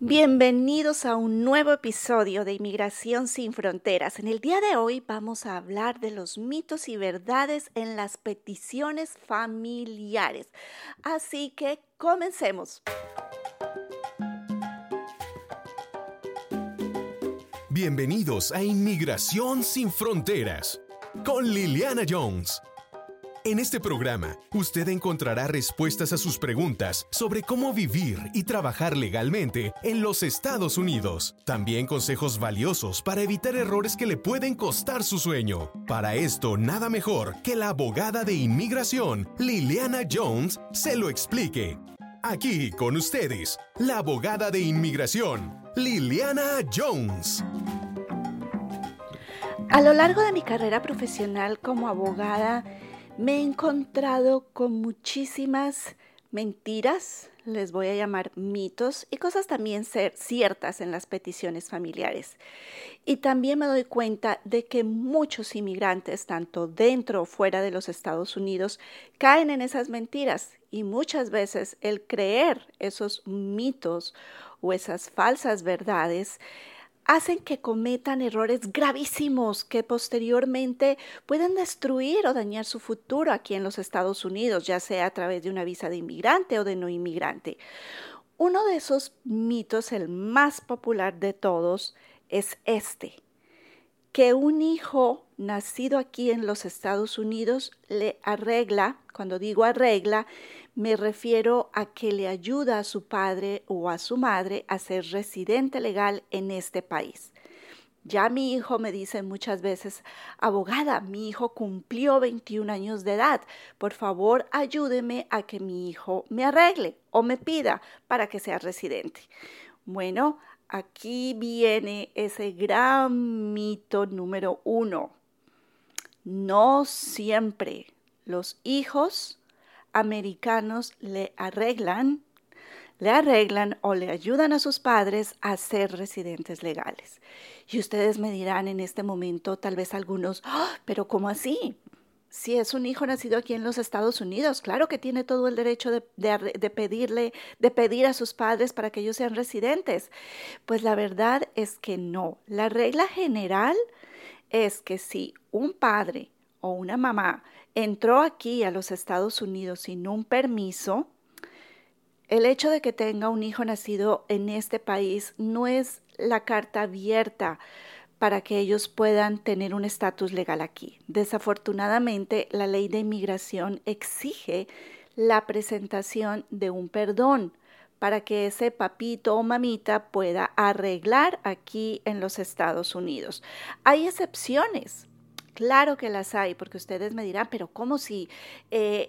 Bienvenidos a un nuevo episodio de Inmigración sin Fronteras. En el día de hoy vamos a hablar de los mitos y verdades en las peticiones familiares. Así que comencemos. Bienvenidos a Inmigración sin Fronteras con Liliana Jones. En este programa, usted encontrará respuestas a sus preguntas sobre cómo vivir y trabajar legalmente en los Estados Unidos. También consejos valiosos para evitar errores que le pueden costar su sueño. Para esto, nada mejor que la abogada de inmigración, Liliana Jones, se lo explique. Aquí con ustedes, la abogada de inmigración, Liliana Jones. A lo largo de mi carrera profesional como abogada, me he encontrado con muchísimas mentiras, les voy a llamar mitos, y cosas también ser ciertas en las peticiones familiares. Y también me doy cuenta de que muchos inmigrantes, tanto dentro o fuera de los Estados Unidos, caen en esas mentiras y muchas veces el creer esos mitos o esas falsas verdades hacen que cometan errores gravísimos que posteriormente pueden destruir o dañar su futuro aquí en los Estados Unidos, ya sea a través de una visa de inmigrante o de no inmigrante. Uno de esos mitos, el más popular de todos, es este, que un hijo nacido aquí en los Estados Unidos le arregla, cuando digo arregla, me refiero a que le ayuda a su padre o a su madre a ser residente legal en este país. Ya mi hijo me dice muchas veces, abogada, mi hijo cumplió 21 años de edad, por favor ayúdeme a que mi hijo me arregle o me pida para que sea residente. Bueno, aquí viene ese gran mito número uno. No siempre los hijos americanos le arreglan, le arreglan o le ayudan a sus padres a ser residentes legales. Y ustedes me dirán en este momento, tal vez algunos, ¡Ah! pero ¿cómo así? Si es un hijo nacido aquí en los Estados Unidos, claro que tiene todo el derecho de, de, pedirle, de pedir a sus padres para que ellos sean residentes. Pues la verdad es que no. La regla general es que si un padre o una mamá entró aquí a los Estados Unidos sin un permiso, el hecho de que tenga un hijo nacido en este país no es la carta abierta para que ellos puedan tener un estatus legal aquí. Desafortunadamente, la ley de inmigración exige la presentación de un perdón para que ese papito o mamita pueda arreglar aquí en los Estados Unidos. Hay excepciones, Claro que las hay, porque ustedes me dirán, pero ¿cómo si eh,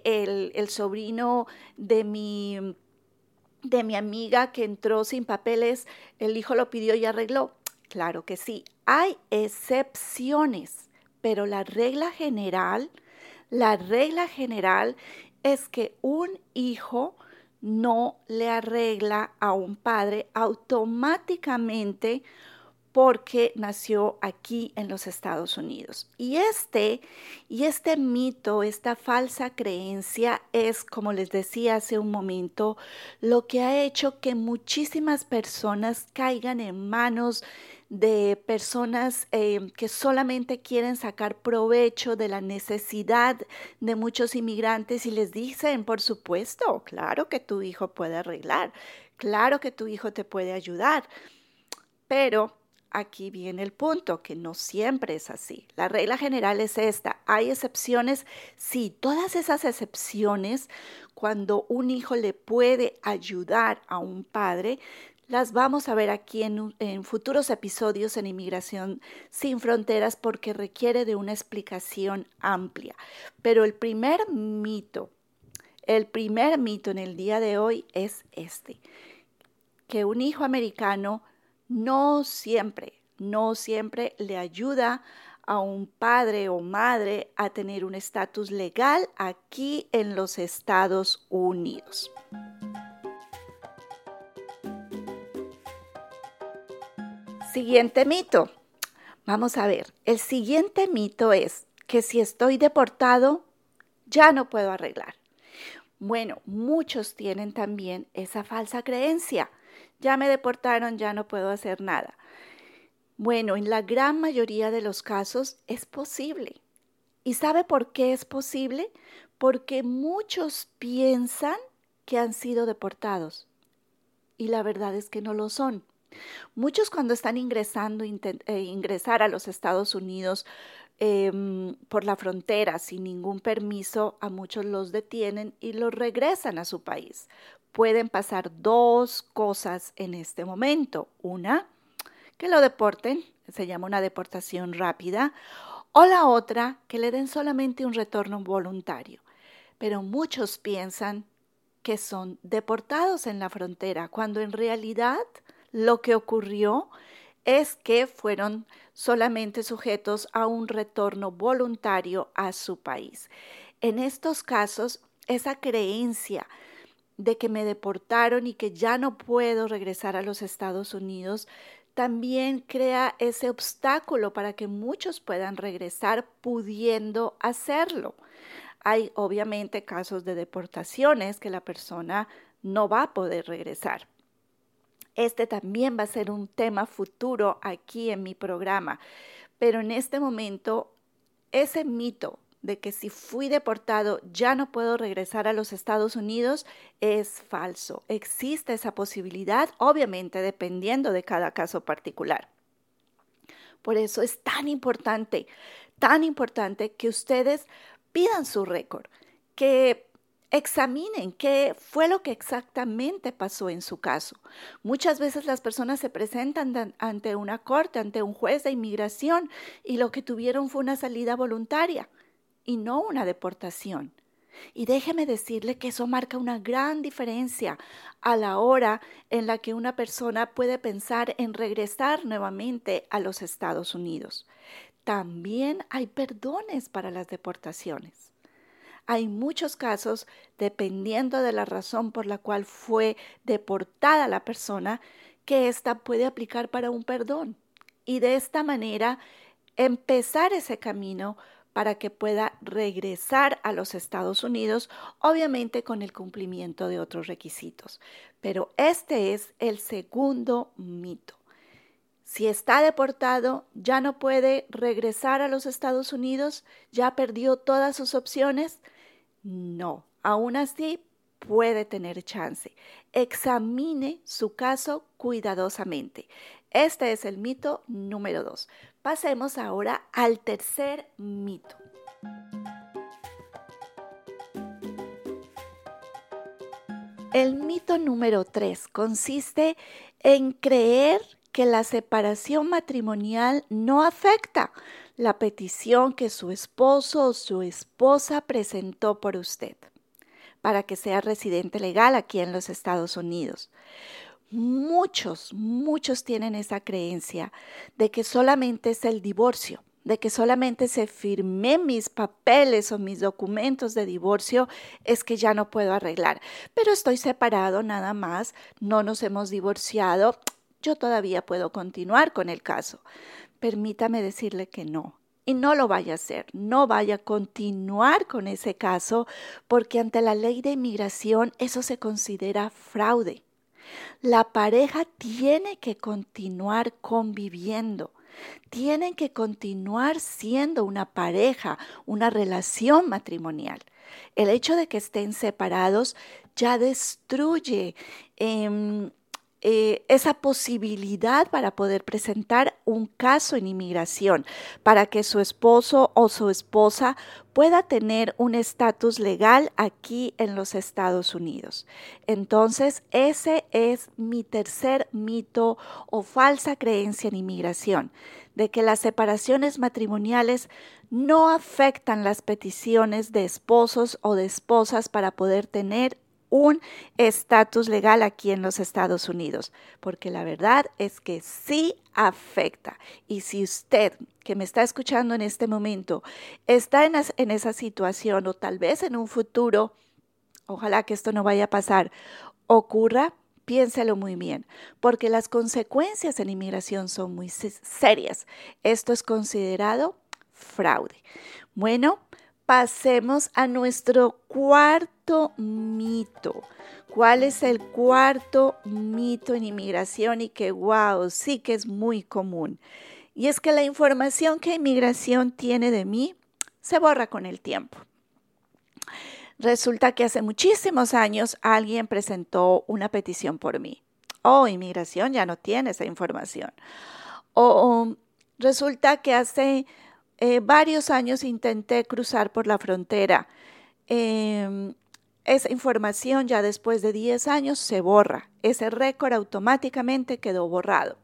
el, sobrino de mi, de mi amiga que entró sin papeles, el hijo lo pidió y arregló? Claro que sí, hay excepciones, pero la regla general, la regla general es que un hijo no le arregla a un padre automáticamente porque nació aquí en los Estados Unidos. Y este, y este mito, esta falsa creencia es, como les decía hace un momento, lo que ha hecho que muchísimas personas caigan en manos de personas eh, que solamente quieren sacar provecho de la necesidad de muchos inmigrantes y les dicen, por supuesto, claro que tu hijo puede arreglar, claro que tu hijo te puede ayudar, pero aquí viene el punto, que no siempre es así. La regla general es esta. Hay excepciones, sí, todas esas excepciones, cuando un hijo le puede ayudar a un padre, las vamos a ver aquí en, en, futuros episodios en Inmigración sin Fronteras porque requiere de una explicación amplia. Pero el primer mito, el primer mito en el día de hoy es este, que un hijo americano no siempre, no siempre le ayuda a un padre o madre a tener un estatus legal aquí en los Estados Unidos. Siguiente mito. Vamos a ver, el siguiente mito es que si estoy deportado, ya no puedo arreglar. Bueno, muchos tienen también esa falsa creencia ya me deportaron, ya no puedo hacer nada. Bueno, en la gran mayoría de los casos es posible. ¿Y sabe por qué es posible? Porque muchos piensan que han sido deportados y la verdad es que no lo son. Muchos cuando están ingresando, eh, ingresar a los Estados Unidos em, por la frontera sin ningún permiso, a muchos los detienen y los regresan a su país. Pueden pasar dos cosas en este momento. Una, que lo deporten, se llama una deportación rápida, o la otra, que le den solamente un retorno voluntario. Pero muchos piensan que son deportados en la frontera, cuando en realidad lo que ocurrió es que fueron solamente sujetos a un retorno voluntario a su país. En estos casos, esa creencia de que me deportaron y que ya no puedo regresar a los Estados Unidos también crea ese obstáculo para que muchos puedan regresar pudiendo hacerlo. Hay obviamente casos de deportaciones que la persona no va a poder regresar. Este también va a ser un tema futuro aquí en mi programa, pero en este momento ese mito de que si fui deportado ya no puedo regresar a los Estados Unidos es falso. Existe esa posibilidad, obviamente dependiendo de cada caso particular. Por eso es tan importante, tan importante que ustedes pidan su récord, que examinen qué fue lo que exactamente pasó en su caso. Muchas veces las personas se presentan ante una corte, ante un juez de inmigración y lo que tuvieron fue una salida voluntaria y no una deportación. Y déjeme decirle que eso marca una gran diferencia a la hora en la que una persona puede pensar en regresar nuevamente a los Estados Unidos. También hay perdones para las deportaciones. Hay muchos casos, dependiendo de la razón por la cual fue deportada la persona, que ésta puede aplicar para un perdón. Y de esta manera empezar ese camino para que pueda regresar a los Estados Unidos, obviamente con el cumplimiento de otros requisitos. Pero este es el segundo mito. Si está deportado, ya no puede regresar a los Estados Unidos, ya perdió todas sus opciones. No, aún así puede tener chance. Examine su caso cuidadosamente. Este es el mito número dos. Pasemos ahora al tercer mito. El mito número tres consiste en creer que la separación matrimonial no afecta la petición que su esposo o su esposa presentó por usted para que sea residente legal aquí en los Estados Unidos. Muchos, muchos tienen esa creencia de que solamente es el divorcio, de que solamente se firmé mis papeles o mis documentos de divorcio, es que ya no puedo arreglar. Pero estoy separado nada más, no nos hemos divorciado, yo todavía puedo continuar con el caso. Permítame decirle que no. Y no lo vaya a hacer, no vaya a continuar con ese caso, porque ante la ley de inmigración eso se considera fraude. La pareja tiene que continuar conviviendo. Tienen que continuar siendo una pareja, una relación matrimonial. El hecho de que estén separados ya destruye em, eh, esa posibilidad para poder presentar un caso en inmigración, para que su esposo o su esposa pueda tener un estatus legal aquí en los Estados Unidos. Entonces, ese es mi tercer mito o falsa creencia en inmigración, de que las separaciones matrimoniales no afectan las peticiones de esposos o de esposas para poder tener un estatus legal aquí en los Estados Unidos, porque la verdad es que sí afecta. Y si usted que me está escuchando en este momento está en, esa situación o tal vez en un futuro, ojalá que esto no vaya a pasar, ocurra, piénselo muy bien, porque las consecuencias en inmigración son muy serias. Esto es considerado fraude. Bueno, pasemos a nuestro cuarto mito. ¿Cuál es el cuarto mito en inmigración y que, wow, sí que es muy común? Y es que la información que inmigración tiene de mí se borra con el tiempo. Resulta que hace muchísimos años alguien presentó una petición por mí. Oh, inmigración ya no tiene esa información. O resulta que hace eh, varios años intenté cruzar por la frontera. Em, esa información ya después de 10 años se borra. Ese récord automáticamente quedó borrado.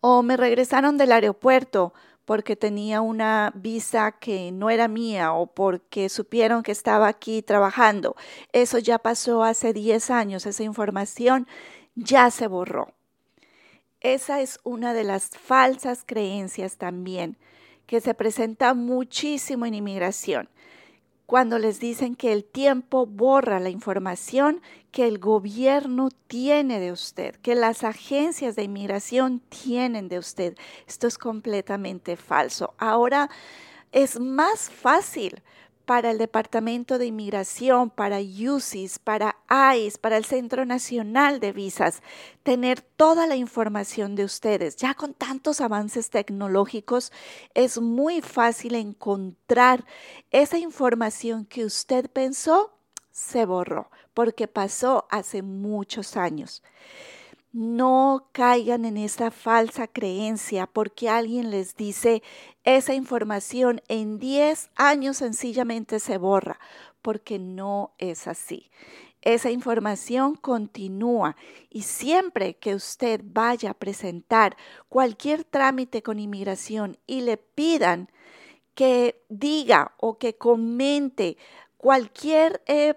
O me regresaron del aeropuerto porque tenía una visa que no era mía o porque supieron que estaba aquí trabajando. Eso ya pasó hace 10 años, esa información ya se borró. Esa es una de las falsas creencias también que se presenta muchísimo en inmigración. Cuando les dicen que el tiempo borra la información que el gobierno tiene de usted, que las agencias de inmigración tienen de usted. Esto es completamente falso. Ahora es más fácil para el Departamento de Inmigración, para UCIS, para ICE, para el Centro Nacional de Visas, tener toda la información de ustedes. Ya con tantos avances tecnológicos es muy fácil encontrar esa información que usted pensó se borró porque pasó hace muchos años. No caigan en esa falsa creencia porque alguien les dice esa información en 10 años sencillamente se borra, porque no es así. Esa información continúa y siempre que usted vaya a presentar cualquier trámite con inmigración y le pidan que diga o que comente cualquier eh,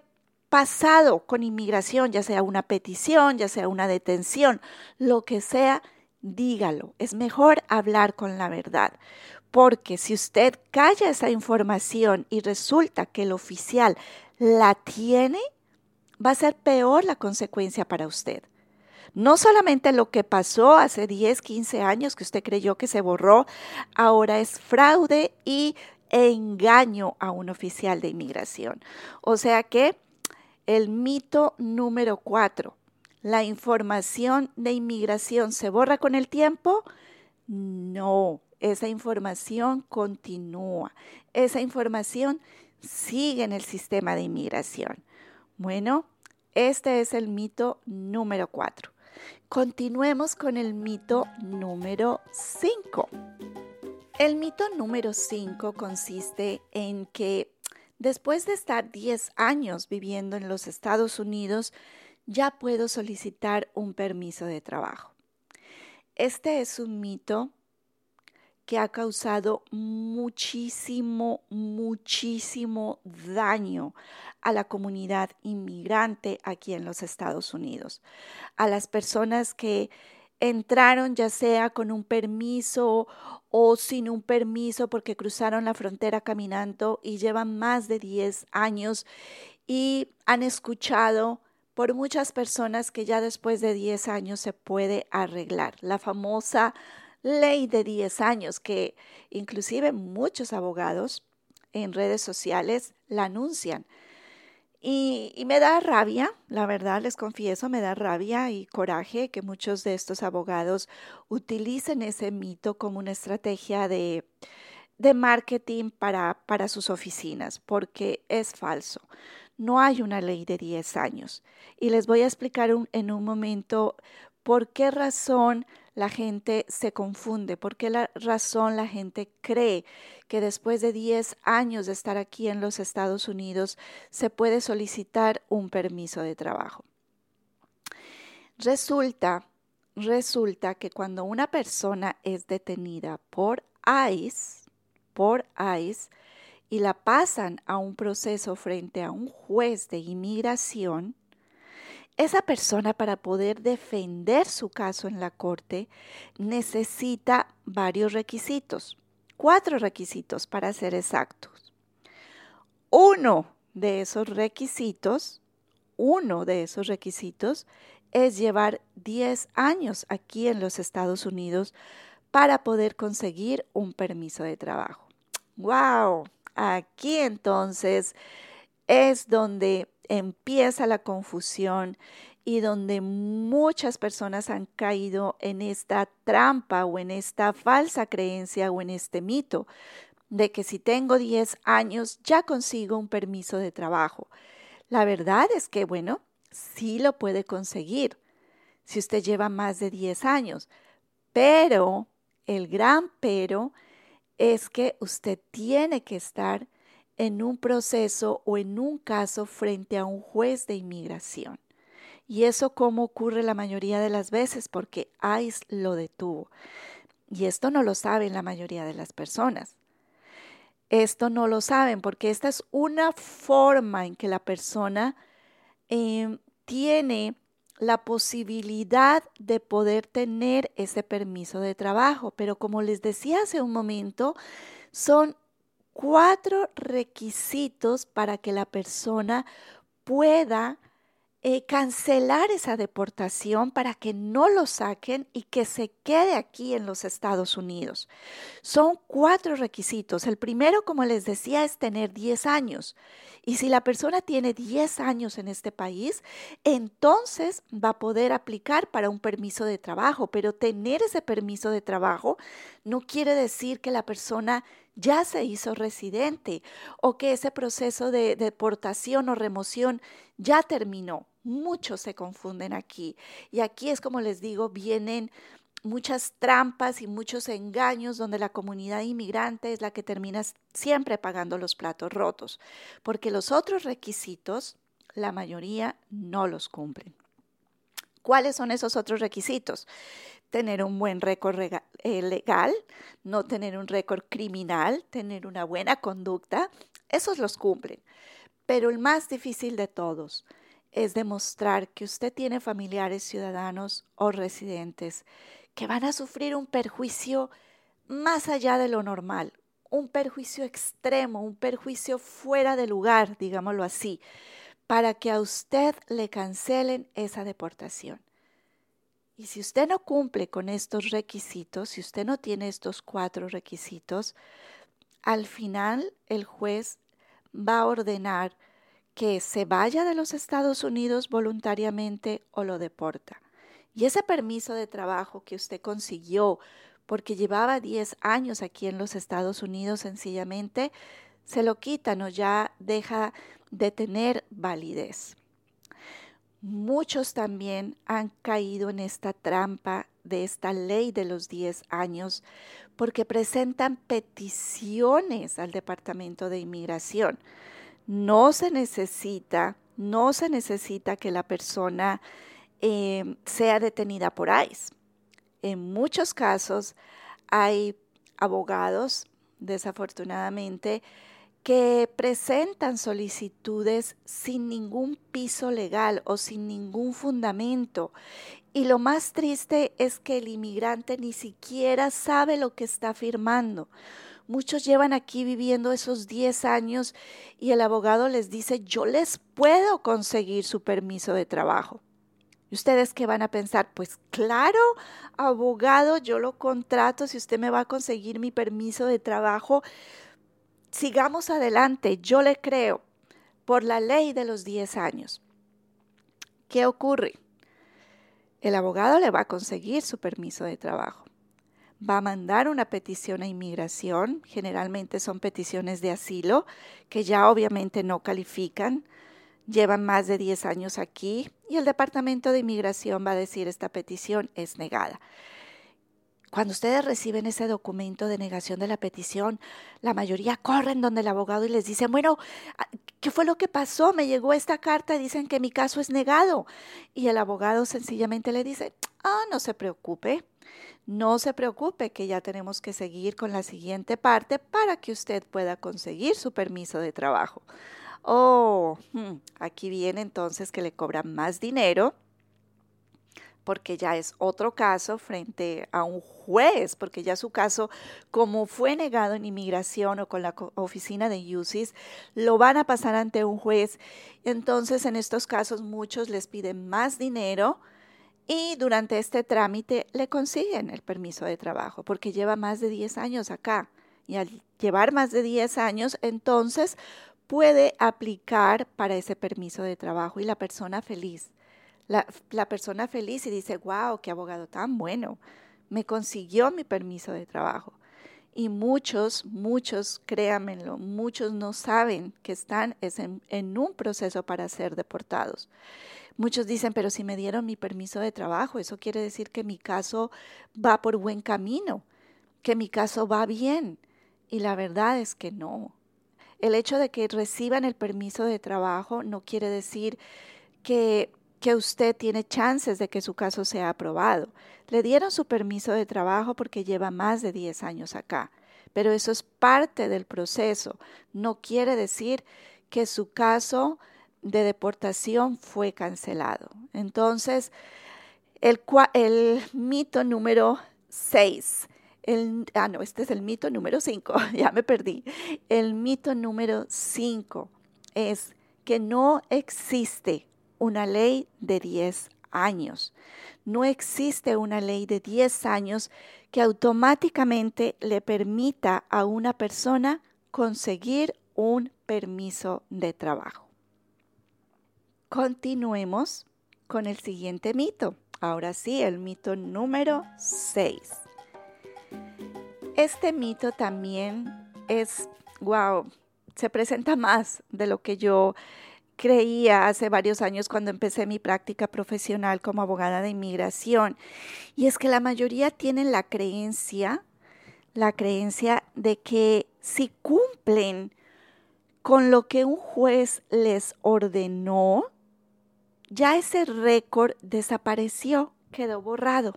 pasado con inmigración, ya sea una petición, ya sea una detención, lo que sea, dígalo. Es mejor hablar con la verdad. Porque si usted calla esa información y resulta que el oficial la tiene, va a ser peor la consecuencia para usted. No solamente lo que pasó hace 10, 15 años que usted creyó que se borró, ahora es fraude y engaño a un oficial de inmigración. O sea que el mito número cuatro. ¿La información de inmigración se borra con el tiempo? No, esa información continúa. Esa información sigue en el sistema de inmigración. Bueno, este es el mito número cuatro. Continuemos con el mito número cinco. El mito número cinco consiste en que Después de estar 10 años viviendo en los Estados Unidos, ya puedo solicitar un permiso de trabajo. Este es un mito que ha causado muchísimo, muchísimo daño a la comunidad inmigrante aquí en los Estados Unidos, a las personas que entraron ya sea con un permiso o sin un permiso porque cruzaron la frontera caminando y llevan más de 10 años y han escuchado por muchas personas que ya después de 10 años se puede arreglar. La famosa ley de 10 años que inclusive muchos abogados en redes sociales la anuncian. Y, me da rabia, la verdad les confieso, me da rabia y coraje que muchos de estos abogados utilicen ese mito como una estrategia de, de marketing para, para sus oficinas, porque es falso. No hay una ley de 10 años. Y les voy a explicar en un momento por qué razón la gente se confunde, por qué la razón la gente cree que después de 10 años de estar aquí en los Estados Unidos se puede solicitar un permiso de trabajo. Resulta, resulta que cuando una persona es detenida por ICE, por ICE, y la pasan a un proceso frente a un juez de inmigración, esa persona para poder defender su caso en la corte necesita varios requisitos, cuatro requisitos para ser exactos. Uno de esos requisitos, uno de esos requisitos es llevar 10 años aquí en los Estados Unidos para poder conseguir un permiso de trabajo. ¡Wow! Aquí entonces es donde empieza la confusión y donde muchas personas han caído en esta trampa o en esta falsa creencia o en este mito de que si tengo 10 años ya consigo un permiso de trabajo. La verdad es que, bueno, sí lo puede conseguir si usted lleva más de 10 años, pero el gran pero es que usted tiene que estar en un proceso o en un caso frente a un juez de inmigración. Y eso como ocurre la mayoría de las veces porque ICE lo detuvo. Y esto no lo saben la mayoría de las personas. Esto no lo saben porque esta es una forma en que la persona em, tiene la posibilidad de poder tener ese permiso de trabajo. Pero como les decía hace un momento, son cuatro requisitos para que la persona pueda eh, cancelar esa deportación para que no lo saquen y que se quede aquí en los Estados Unidos. Son cuatro requisitos. El primero, como les decía, es tener 10 años. Y si la persona tiene 10 años en este país, entonces va a poder aplicar para un permiso de trabajo. Pero tener ese permiso de trabajo no quiere decir que la persona ya se hizo residente o que ese proceso de deportación o remoción ya terminó. Muchos se confunden aquí. Y aquí es como les digo, vienen muchas trampas y muchos engaños donde la comunidad inmigrante es la que termina siempre pagando los platos rotos, porque los otros requisitos, la mayoría no los cumplen. ¿Cuáles son esos otros requisitos? Tener un buen récord eh, legal, no tener un récord criminal, tener una buena conducta, esos los cumplen. Pero el más difícil de todos, es demostrar que usted tiene familiares ciudadanos o residentes que van a sufrir un perjuicio más allá de lo normal, un perjuicio extremo, un perjuicio fuera de lugar, digámoslo así, para que a usted le cancelen esa deportación. Y si usted no cumple con estos requisitos, si usted no tiene estos cuatro requisitos, al final el juez va a ordenar que se vaya de los Estados Unidos voluntariamente o lo deporta. Y ese permiso de trabajo que usted consiguió porque llevaba 10 años aquí en los Estados Unidos sencillamente, se lo quitan o ya deja de tener validez. Muchos también han caído en esta trampa de esta ley de los 10 años porque presentan peticiones al Departamento de Inmigración no se necesita, no se necesita que la persona em, sea detenida por ICE. En muchos casos hay abogados, desafortunadamente, que presentan solicitudes sin ningún piso legal o sin ningún fundamento. Y lo más triste es que el inmigrante ni siquiera sabe lo que está firmando. Muchos llevan aquí viviendo esos 10 años y el abogado les dice, yo les puedo conseguir su permiso de trabajo. ¿Y ustedes qué van a pensar? Pues claro, abogado, yo lo contrato si usted me va a conseguir mi permiso de trabajo. Sigamos adelante, yo le creo, por la ley de los 10 años. ¿Qué ocurre? El abogado le va a conseguir su permiso de trabajo va a mandar una petición a inmigración, generalmente son peticiones de asilo, que ya obviamente no califican, llevan más de 10 años aquí y el Departamento de Inmigración va a decir esta petición es negada. Cuando ustedes reciben ese documento de negación de la petición, la mayoría corren donde el abogado y les dicen, bueno, ah, ¿qué fue lo que pasó? Me llegó esta carta dicen que mi caso es negado. Y el abogado sencillamente le dice, ah, no se preocupe, no se preocupe que ya tenemos que seguir con la siguiente parte para que usted pueda conseguir su permiso de trabajo. Oh, hmm, aquí viene entonces que le cobran más dinero porque ya es otro caso frente a un juez, porque ya su caso, como fue negado en inmigración o con la oficina de UCIS, lo van a pasar ante un juez. Entonces, en estos casos, muchos les piden más dinero y durante este trámite le consiguen el permiso de trabajo porque lleva más de 10 años acá Y al llevar más de 10 años, entonces puede aplicar para ese permiso de trabajo y la persona feliz. La, persona feliz y dice, wow, qué abogado tan bueno, me consiguió mi permiso de trabajo. Y muchos, muchos, créanmelo, muchos no saben que están en, en un proceso para ser deportados. Muchos dicen, pero si me dieron mi permiso de trabajo, eso quiere decir que mi caso va por buen camino, que mi caso va bien. Y la verdad es que no. El hecho de que reciban el permiso de trabajo no quiere decir que, que usted tiene chances de que su caso sea aprobado. Le dieron su permiso de trabajo porque lleva más de 10 años acá, pero eso es parte del proceso. No quiere decir que su caso de deportación fue cancelado. Entonces, el, mito número 6. El, ah, no, este es el mito número 5, ya me perdí. El mito número 5 es que no existe una ley de 10 años. No existe una ley de 10 años que automáticamente le permita a una persona conseguir un permiso de trabajo. Continuemos con el siguiente mito. Ahora sí, el mito número 6. Este mito también es, wow, se presenta más de lo que yo creía hace varios años cuando empecé mi práctica profesional como abogada de inmigración. Y es que la mayoría tienen la creencia, la creencia de que si cumplen con lo que un juez les ordenó, ya ese récord desapareció, quedó borrado.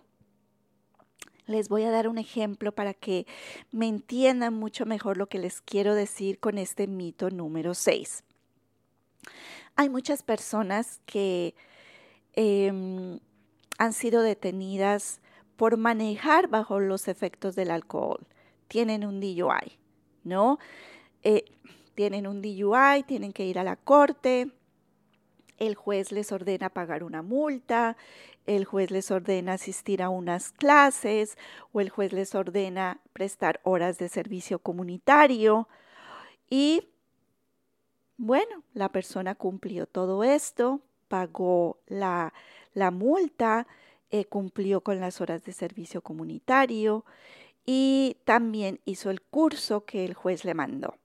Les voy a dar un ejemplo para que me entiendan mucho mejor lo que les quiero decir con este mito número 6. Hay muchas personas que em, han sido detenidas por manejar bajo los efectos del alcohol. Tienen un DUI, ¿no? Eh, tienen un DUI, tienen que ir a la corte, el juez les ordena pagar una multa, el juez les ordena asistir a unas clases o el juez les ordena prestar horas de servicio comunitario y bueno, la persona cumplió todo esto, pagó la, la multa, eh, cumplió con las horas de servicio comunitario y también hizo el curso que el juez le mandó.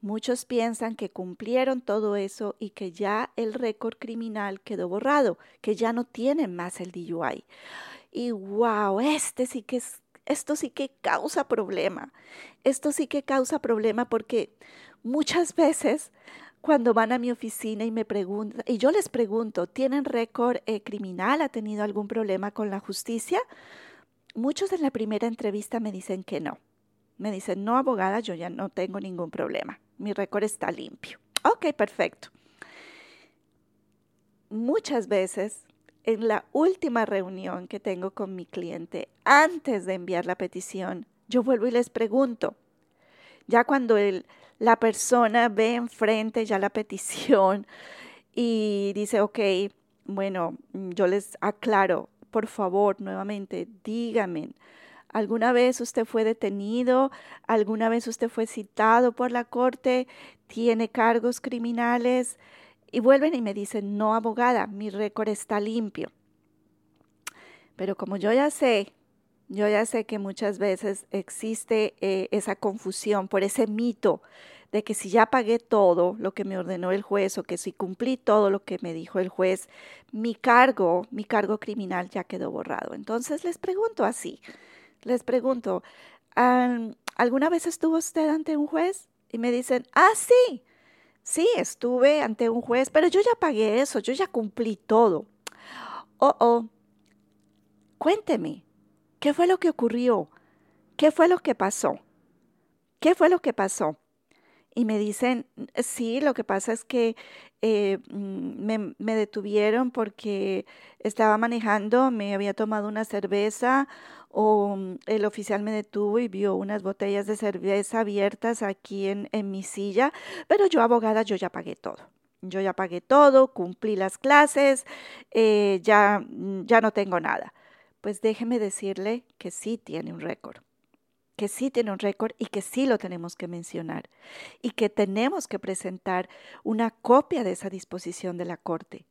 Muchos piensan que cumplieron todo eso y que ya el récord criminal quedó borrado, que ya no tienen más el DUI. Y wow, este sí que es, esto sí que causa problema. Esto sí que causa problema porque Muchas veces cuando van a mi oficina y me preguntan, y yo les pregunto, ¿tienen récord eh, criminal? ¿Ha tenido algún problema con la justicia? Muchos en la primera entrevista me dicen que no. Me dicen, no, abogada, yo ya no tengo ningún problema. Mi récord está limpio. Ok, perfecto. Muchas veces, en la última reunión que tengo con mi cliente, antes de enviar la petición, yo vuelvo y les pregunto, ya cuando el, la persona ve enfrente ya la petición y dice, ok, bueno, yo les aclaro, por favor, nuevamente, dígame, ¿alguna vez usted fue detenido? ¿Alguna vez usted fue citado por la corte? ¿Tiene cargos criminales? Y vuelven y me dicen, no, abogada, mi récord está limpio. Pero como yo ya sé yo ya sé que muchas veces existe eh, esa confusión por ese mito de que si ya pagué todo lo que me ordenó el juez o que si cumplí todo lo que me dijo el juez, mi cargo, mi cargo criminal ya quedó borrado. Entonces les pregunto así, les pregunto, ¿alguna vez estuvo usted ante un juez? Y me dicen, ah, sí, sí, estuve ante un juez, pero yo ya pagué eso, yo ya cumplí todo. Oh, oh, cuénteme, ¿Qué fue lo que ocurrió? ¿Qué fue lo que pasó? ¿Qué fue lo que pasó? Y me dicen, sí, lo que pasa es que eh, mm, me, detuvieron porque estaba manejando, me había tomado una cerveza o mm, el oficial me detuvo y vio unas botellas de cerveza abiertas aquí en, en mi silla, pero yo abogada, yo ya pagué todo. Yo ya pagué todo, cumplí las clases, eh, ya, mm, ya no tengo nada pues déjeme decirle que sí tiene un récord. que sí tiene un récord y que sí lo tenemos que mencionar y que tenemos que presentar una copia de esa disposición de la Corte.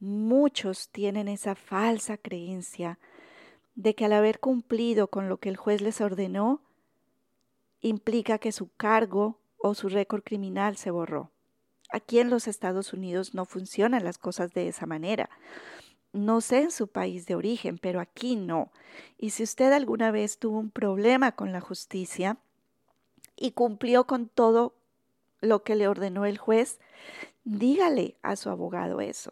Muchos tienen esa falsa creencia de que al haber cumplido con lo que el juez les ordenó, implica que su cargo o su récord criminal se borró. Aquí en los Estados Unidos no funcionan las cosas de esa manera. No sé en su país de origen, pero aquí no. Y si usted alguna vez tuvo un problema con la justicia y cumplió con todo lo que le ordenó el juez, dígale a su abogado eso.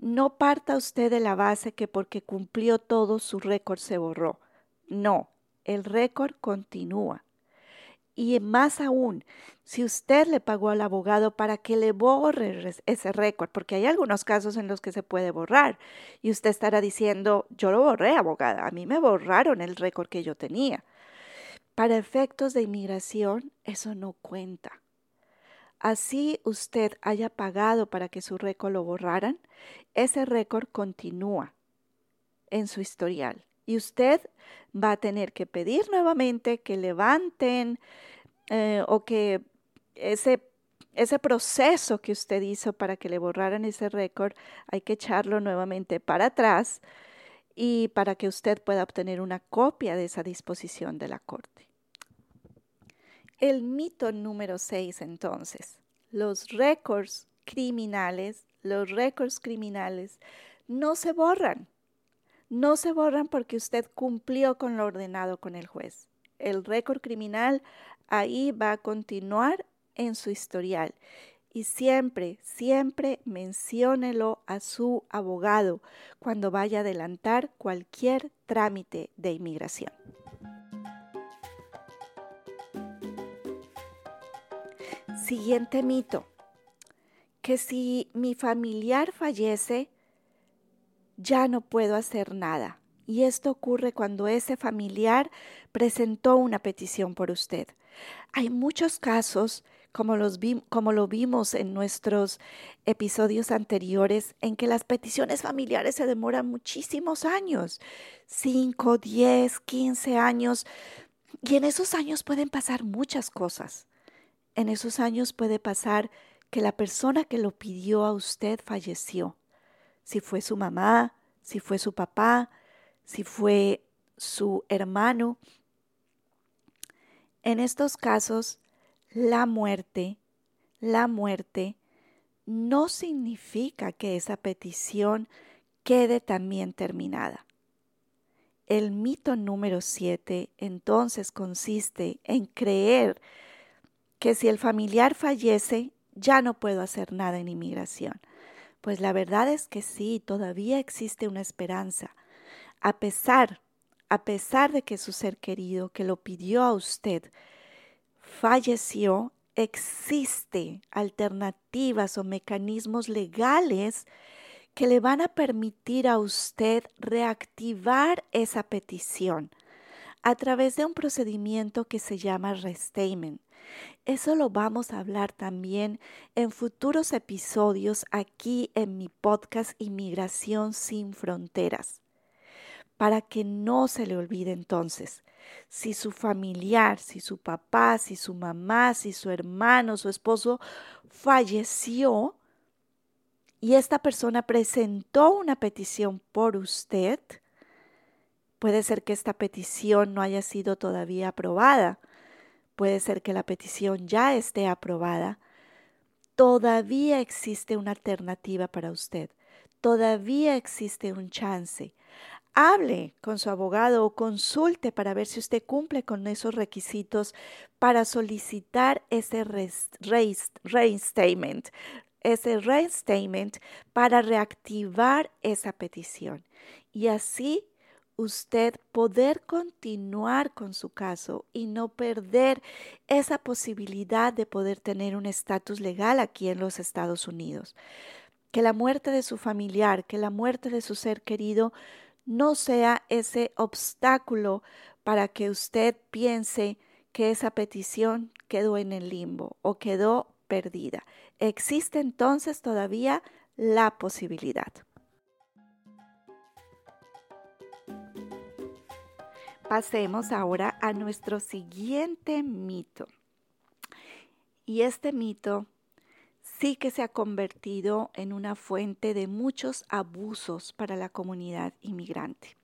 No parta usted de la base que porque cumplió todo su récord se borró. No, el récord continúa. Y más aún, si usted le pagó al abogado para que le borre ese récord, porque hay algunos casos en los que se puede borrar, y usted estará diciendo, yo lo borré, abogada, a mí me borraron el récord que yo tenía. Para efectos de inmigración, eso no cuenta. Así usted haya pagado para que su récord lo borraran, ese récord continúa en su historial y usted va a tener que pedir nuevamente que levanten eh, o que ese, ese proceso que usted hizo para que le borraran ese récord, hay que echarlo nuevamente para atrás y para que usted pueda obtener una copia de esa disposición de la Corte. El mito número 6 entonces, los récords criminales, los récords criminales no se borran no se borran porque usted cumplió con lo ordenado con el juez. El récord criminal ahí va a continuar en su historial. Y siempre, siempre menciónelo a su abogado cuando vaya a adelantar cualquier trámite de inmigración. Siguiente mito, que si mi familiar fallece, ya no puedo hacer nada. Y esto ocurre cuando ese familiar presentó una petición por usted. Hay muchos casos, como, los como lo vimos en nuestros episodios anteriores, en que las peticiones familiares se demoran muchísimos años, 5, 10, 15 años, y en esos años pueden pasar muchas cosas. En esos años puede pasar que la persona que lo pidió a usted falleció si fue su mamá, si fue su papá, si fue su hermano. En estos casos, la muerte, la muerte no significa que esa petición quede también terminada. El mito número siete entonces consiste en creer que si el familiar fallece, ya no puedo hacer nada en inmigración. Pues la verdad es que sí, todavía existe una esperanza. A pesar, a pesar de que su ser querido que lo pidió a usted falleció, existe alternativas o mecanismos legales que le van a permitir a usted reactivar esa petición a través de un procedimiento que se llama restatement. Eso lo vamos a hablar también en futuros episodios aquí en mi podcast Inmigración sin Fronteras. Para que no se le olvide entonces, si su familiar, si su papá, si su mamá, si su hermano, su esposo falleció y esta persona presentó una petición por usted, puede ser que esta petición no haya sido todavía aprobada puede ser que la petición ya esté aprobada, todavía existe una alternativa para usted, todavía existe un chance. Hable con su abogado o consulte para ver si usted cumple con esos requisitos para solicitar ese reinstatement, ese reinstatement para reactivar esa petición. Y así usted poder continuar con su caso y no perder esa posibilidad de poder tener un estatus legal aquí en los Estados Unidos. Que la muerte de su familiar, que la muerte de su ser querido no sea ese obstáculo para que usted piense que esa petición quedó en el limbo o quedó perdida. Existe entonces todavía la posibilidad. Pasemos ahora a nuestro siguiente mito. Y este mito sí que se ha convertido en una fuente de muchos abusos para la comunidad inmigrante.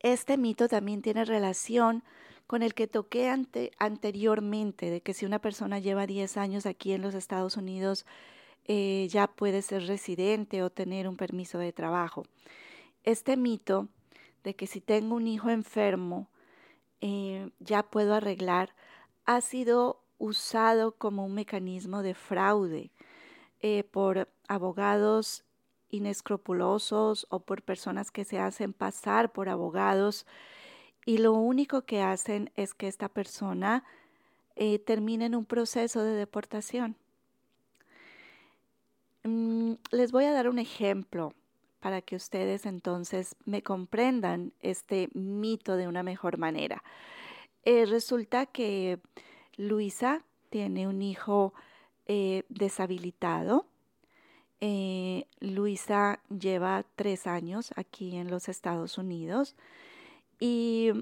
Este mito también tiene relación con el que toqué anteriormente, de que si una persona lleva 10 años aquí en los Estados Unidos, eh, ya puede ser residente o tener un permiso de trabajo. Este mito de que si tengo un hijo enfermo, eh, ya puedo arreglar, ha sido usado como un mecanismo de fraude eh, por abogados inescrupulosos o por personas que se hacen pasar por abogados y lo único que hacen es que esta persona eh, termine en un proceso de deportación. Mm, les voy a dar un ejemplo para que ustedes entonces me comprendan este mito de una mejor manera. Eh, resulta que Luisa tiene un hijo eh, deshabilitado. Eh, Luisa lleva tres años aquí en los Estados Unidos y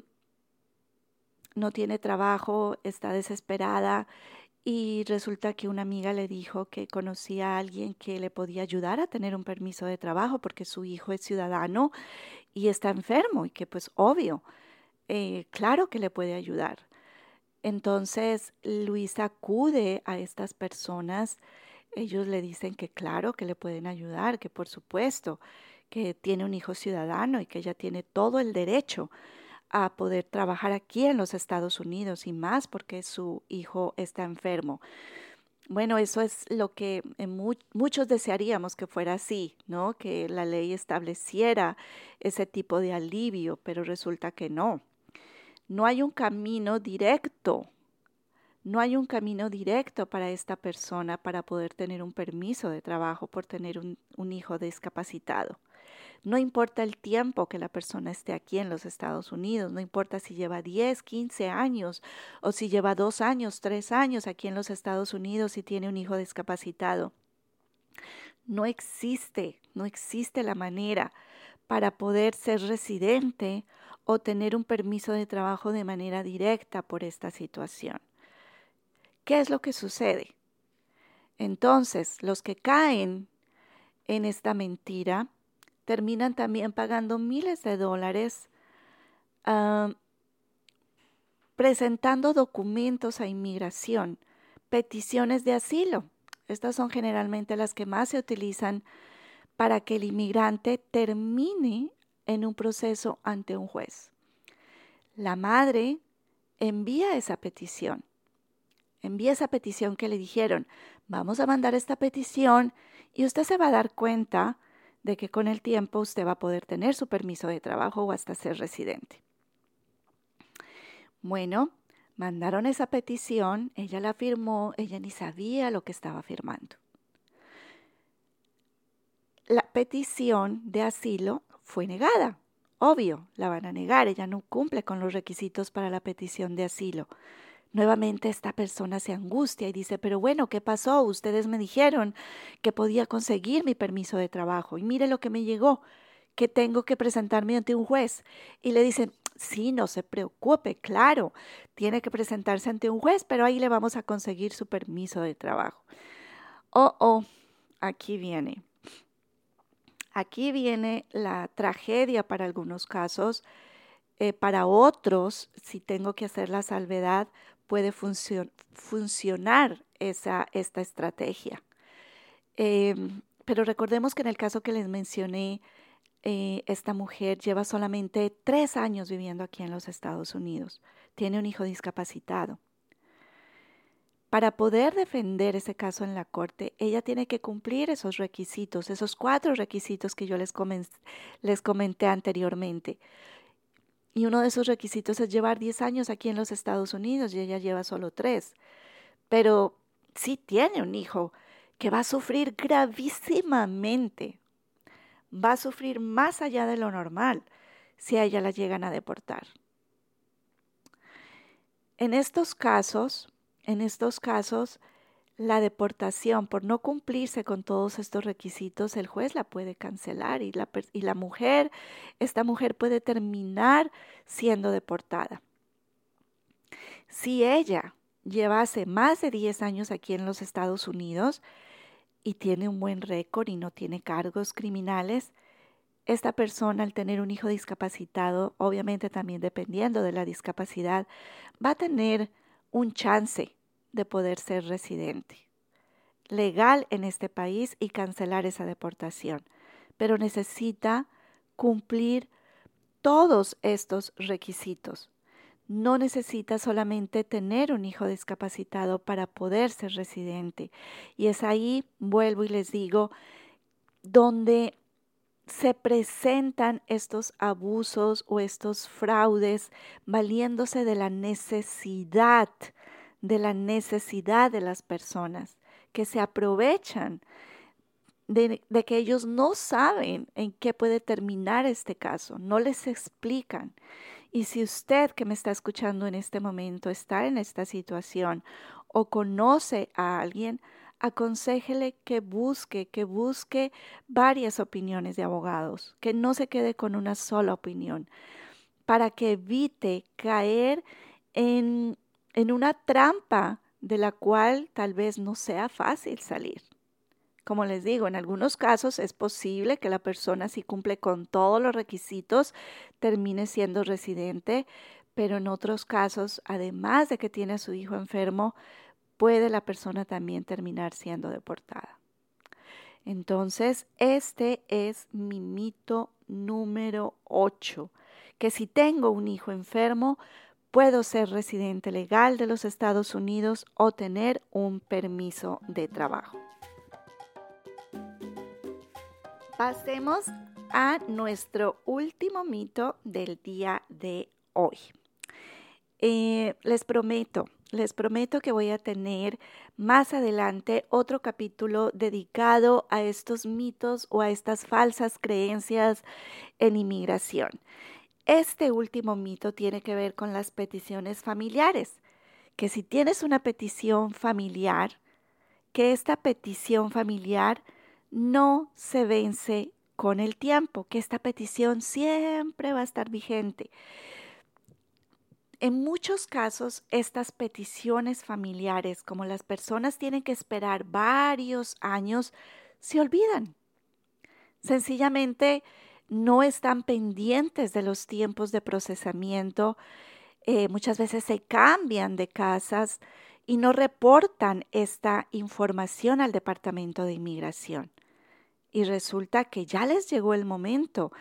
no tiene trabajo, está desesperada y resulta que una amiga le dijo que conocía a alguien que le podía ayudar a tener un permiso de trabajo porque su hijo es ciudadano y está enfermo y que pues obvio, eh, claro que le puede ayudar. Entonces Luisa acude a estas personas, ellos le dicen que claro que le pueden ayudar, que por supuesto, que tiene un hijo ciudadano y que ella tiene todo el derecho a poder trabajar aquí en los Estados Unidos y más porque su hijo está enfermo. Bueno, eso es lo que muchos desearíamos que fuera así, ¿no? Que la ley estableciera ese tipo de alivio, pero resulta que no. No hay un camino directo, no hay un camino directo para esta persona para poder tener un permiso de trabajo por tener un, un hijo discapacitado. No importa el tiempo que la persona esté aquí en los Estados Unidos, no importa si lleva 10, 15 años o si lleva dos años, tres años aquí en los Estados Unidos y tiene un hijo discapacitado. No existe, no existe la manera para poder ser residente o tener un permiso de trabajo de manera directa por esta situación. ¿Qué es lo que sucede? Entonces, los que caen en esta mentira terminan también pagando miles de dólares ah, presentando documentos a inmigración, peticiones de asilo. Estas son generalmente las que más se utilizan para que el inmigrante termine en un proceso ante un juez. La madre envía esa petición. Envía esa petición que le dijeron, vamos a mandar esta petición y usted se va a dar cuenta de que con el tiempo usted va a poder tener su permiso de trabajo o hasta ser residente. Bueno, mandaron esa petición, ella la firmó, ella ni sabía lo que estaba firmando. La petición de asilo fue negada. Obvio, la van a negar, ella no cumple con los requisitos para la petición de asilo. Nuevamente esta persona se angustia y dice, pero bueno, ¿qué pasó? Ustedes me dijeron que podía conseguir mi permiso de trabajo y mire lo que me llegó, que tengo que presentarme ante un juez. Y le dicen, sí, no se preocupe, claro, tiene que presentarse ante un juez, pero ahí le vamos a conseguir su permiso de trabajo. Oh, oh, aquí viene. Aquí viene la tragedia para algunos casos. Eh, para otros, si tengo que hacer la salvedad, puede funcionar esa, esta estrategia. Em, pero recordemos que en el caso que les mencioné, eh, esta mujer lleva solamente tres años viviendo aquí en los Estados Unidos. Tiene un hijo discapacitado. Para poder defender ese caso en la corte, ella tiene que cumplir esos requisitos, esos cuatro requisitos que yo les, les comenté anteriormente. Y uno de esos requisitos es llevar 10 años aquí en los Estados Unidos y ella lleva solo 3. Pero sí tiene un hijo que va a sufrir gravísimamente. Va a sufrir más allá de lo normal si a ella la llegan a deportar. En estos casos, en estos casos, la deportación por no cumplirse con todos estos requisitos, el juez la puede cancelar y la, y la mujer, esta mujer puede terminar siendo deportada. Si ella llevase más de 10 años aquí en los Estados Unidos y tiene un buen récord y no tiene cargos criminales, esta persona al tener un hijo discapacitado, obviamente también dependiendo de la discapacidad, va a tener un chance de poder ser residente legal en este país y cancelar esa deportación, pero necesita cumplir todos estos requisitos. No necesita solamente tener un hijo discapacitado para poder ser residente. Y es ahí, vuelvo y les digo, donde se presentan estos abusos o estos fraudes valiéndose de la necesidad, de la necesidad de las personas que se aprovechan de, que ellos no saben en qué puede terminar este caso, no les explican. Y si usted que me está escuchando en este momento está en esta situación o conoce a alguien, aconsejele que busque, que busque varias opiniones de abogados, que no se quede con una sola opinión, para que evite caer en, en una trampa de la cual tal vez no sea fácil salir. Como les digo, en algunos casos es posible que la persona si cumple con todos los requisitos termine siendo residente, pero en otros casos, además de que tiene a su hijo enfermo, puede la persona también terminar siendo deportada. Entonces, este es mi mito número 8, que si tengo un hijo enfermo, puedo ser residente legal de los Estados Unidos o tener un permiso de trabajo. Pasemos a nuestro último mito del día de hoy. Eh, les prometo les prometo que voy a tener más adelante otro capítulo dedicado a estos mitos o a estas falsas creencias en inmigración. Este último mito tiene que ver con las peticiones familiares, que si tienes una petición familiar, que esta petición familiar no se vence con el tiempo, que esta petición siempre va a estar vigente en muchos casos, estas peticiones familiares, como las personas tienen que esperar varios años, se olvidan. Sencillamente no están pendientes de los tiempos de procesamiento. Eh, muchas veces se cambian de casas y no reportan esta información al Departamento de Inmigración. Y resulta que ya les llegó el momento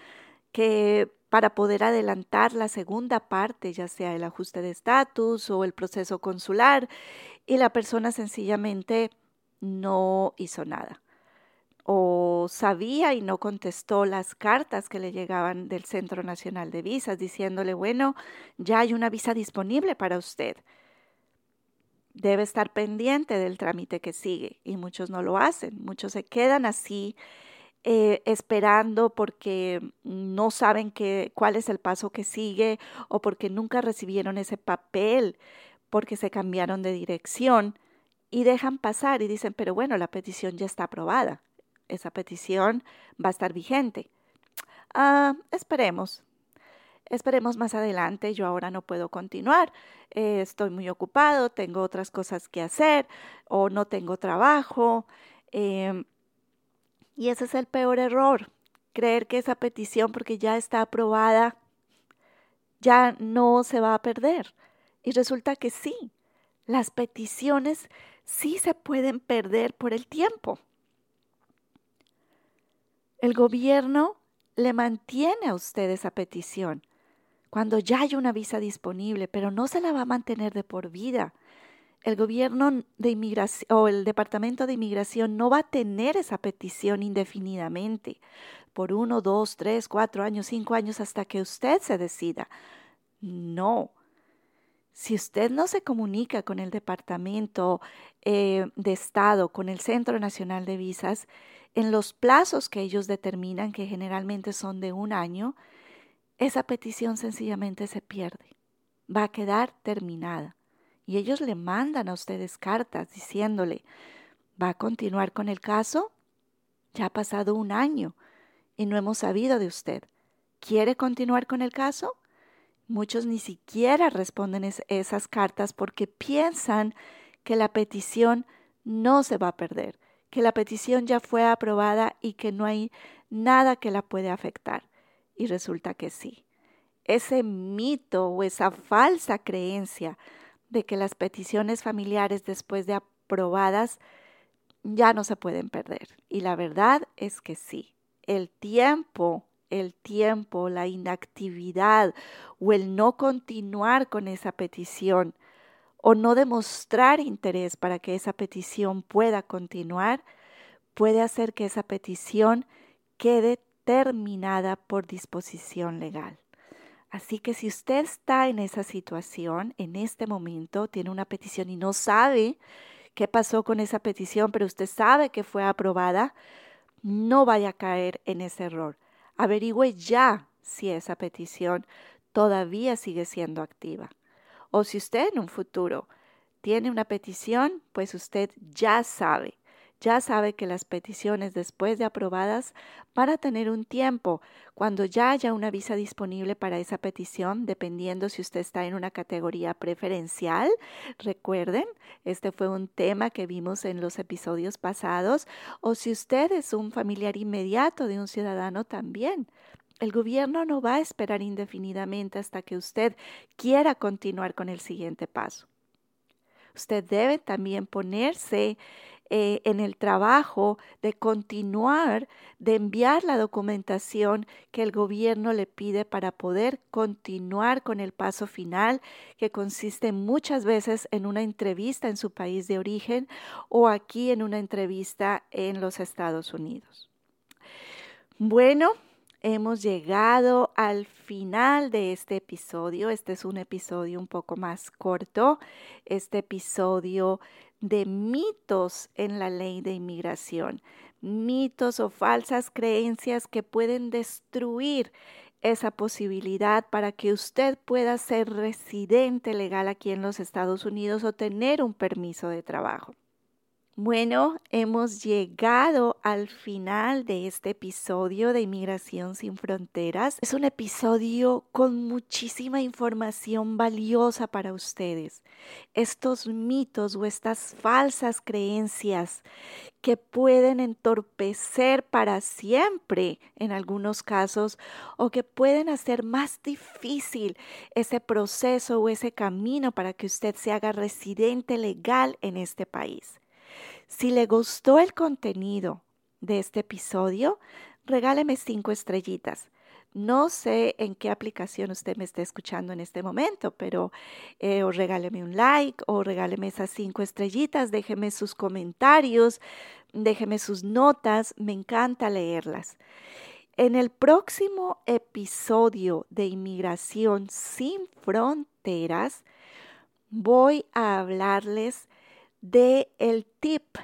que para poder adelantar la segunda parte, ya sea el ajuste de estatus o el proceso consular, y la persona sencillamente no hizo nada o sabía y no contestó las cartas que le llegaban del Centro Nacional de Visas diciéndole, bueno, ya hay una visa disponible para usted. Debe estar pendiente del trámite que sigue y muchos no lo hacen, muchos se quedan así eh, esperando porque no saben cuál es el paso que sigue o porque nunca recibieron ese papel porque se cambiaron de dirección y dejan pasar y dicen, pero bueno, la petición ya está aprobada, esa petición va a estar vigente. Ah, esperemos, esperemos más adelante, yo ahora no puedo continuar, eh, estoy muy ocupado, tengo otras cosas que hacer o no tengo trabajo. Em, y ese es el peor error, creer que esa petición, porque ya está aprobada, ya no se va a perder. Y resulta que sí, las peticiones sí se pueden perder por el tiempo. El gobierno le mantiene a usted esa petición cuando ya hay una visa disponible, pero no se la va a mantener de por vida el gobierno de inmigración o el departamento de inmigración no va a tener esa petición indefinidamente por uno, dos, tres, cuatro años, cinco años hasta que usted se decida. No. Si usted no se comunica con el Departamento eh, de Estado, con el Centro Nacional de Visas, en los plazos que ellos determinan, que generalmente son de un año, esa petición sencillamente se pierde. Va a quedar terminada y ellos le mandan a ustedes cartas diciéndole, ¿va a continuar con el caso? Ya ha pasado un año y no hemos sabido de usted. ¿Quiere continuar con el caso? Muchos ni siquiera responden esas cartas porque piensan que la petición no se va a perder, que la petición ya fue aprobada y que no hay nada que la puede afectar. Y resulta que sí. Ese mito o esa falsa creencia de que las peticiones familiares después de aprobadas ya no se pueden perder. Y la verdad es que sí. El tiempo, el tiempo, la inactividad o el no continuar con esa petición o no demostrar interés para que esa petición pueda continuar, puede hacer que esa petición quede terminada por disposición legal. Así que si usted está en esa situación, en este momento, tiene una petición y no sabe qué pasó con esa petición, pero usted sabe que fue aprobada, no vaya a caer en ese error. Averigüe ya si esa petición todavía sigue siendo activa. O si usted en un futuro tiene una petición, pues usted ya sabe, ya sabe que las peticiones después de aprobadas van a tener un tiempo cuando ya haya una visa disponible para esa petición, dependiendo si usted está en una categoría preferencial. Recuerden, este fue un tema que vimos en los episodios pasados, o si usted es un familiar inmediato de un ciudadano también. El gobierno no va a esperar indefinidamente hasta que usted quiera continuar con el siguiente paso. Usted debe también ponerse eh, en el trabajo de continuar, de enviar la documentación que el gobierno le pide para poder continuar con el paso final, que consiste muchas veces en una entrevista en su país de origen o aquí en una entrevista en los Estados Unidos. Bueno, hemos llegado al final de este episodio. Este es un episodio un poco más corto. Este episodio de mitos en la ley de inmigración. Mitos o falsas creencias que pueden destruir esa posibilidad para que usted pueda ser residente legal aquí en los Estados Unidos o tener un permiso de trabajo. Bueno, hemos llegado al final de este episodio de Inmigración sin Fronteras. Es un episodio con muchísima información valiosa para ustedes. Estos mitos o estas falsas creencias que pueden entorpecer para siempre en algunos casos o que pueden hacer más difícil ese proceso o ese camino para que usted se haga residente legal en este país. Si le gustó el contenido de este episodio, regáleme cinco estrellitas. No sé en qué aplicación usted me está escuchando en este momento, pero eh, o regáleme un like o regáleme esas cinco estrellitas, déjeme sus comentarios, déjeme sus notas, me encanta leerlas. En el próximo episodio de Inmigración sin Fronteras, voy a hablarles de el tip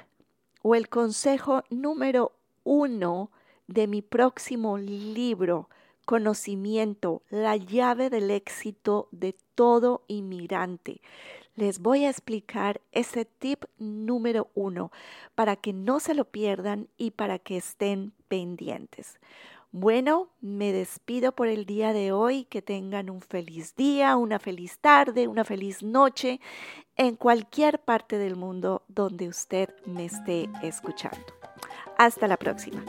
o el consejo número uno de mi próximo libro, Conocimiento, la llave del éxito de todo inmigrante. Les voy a explicar ese tip número uno para que no se lo pierdan y para que estén pendientes. Bueno, me despido por el día de hoy. Que tengan un feliz día, una feliz tarde, una feliz noche en cualquier parte del mundo donde usted me esté escuchando. Hasta la próxima.